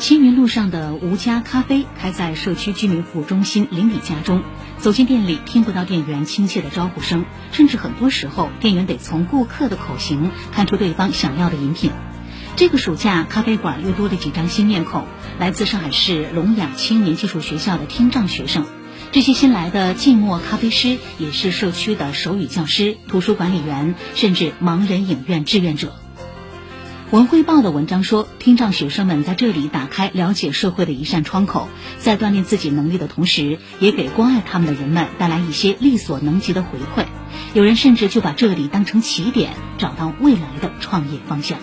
青云路上的吴家咖啡开在社区居民服务中心邻里家中，走进店里听不到店员亲切的招呼声，甚至很多时候店员得从顾客的口型看出对方想要的饮品。这个暑假，咖啡馆又多了几张新面孔，来自上海市聋哑青年技术学校的听障学生。这些新来的静默咖啡师也是社区的手语教师、图书管理员，甚至盲人影院志愿者。文汇报的文章说，听障学生们在这里打开了解社会的一扇窗口，在锻炼自己能力的同时，也给关爱他们的人们带来一些力所能及的回馈。有人甚至就把这里当成起点，找到未来的创业方向。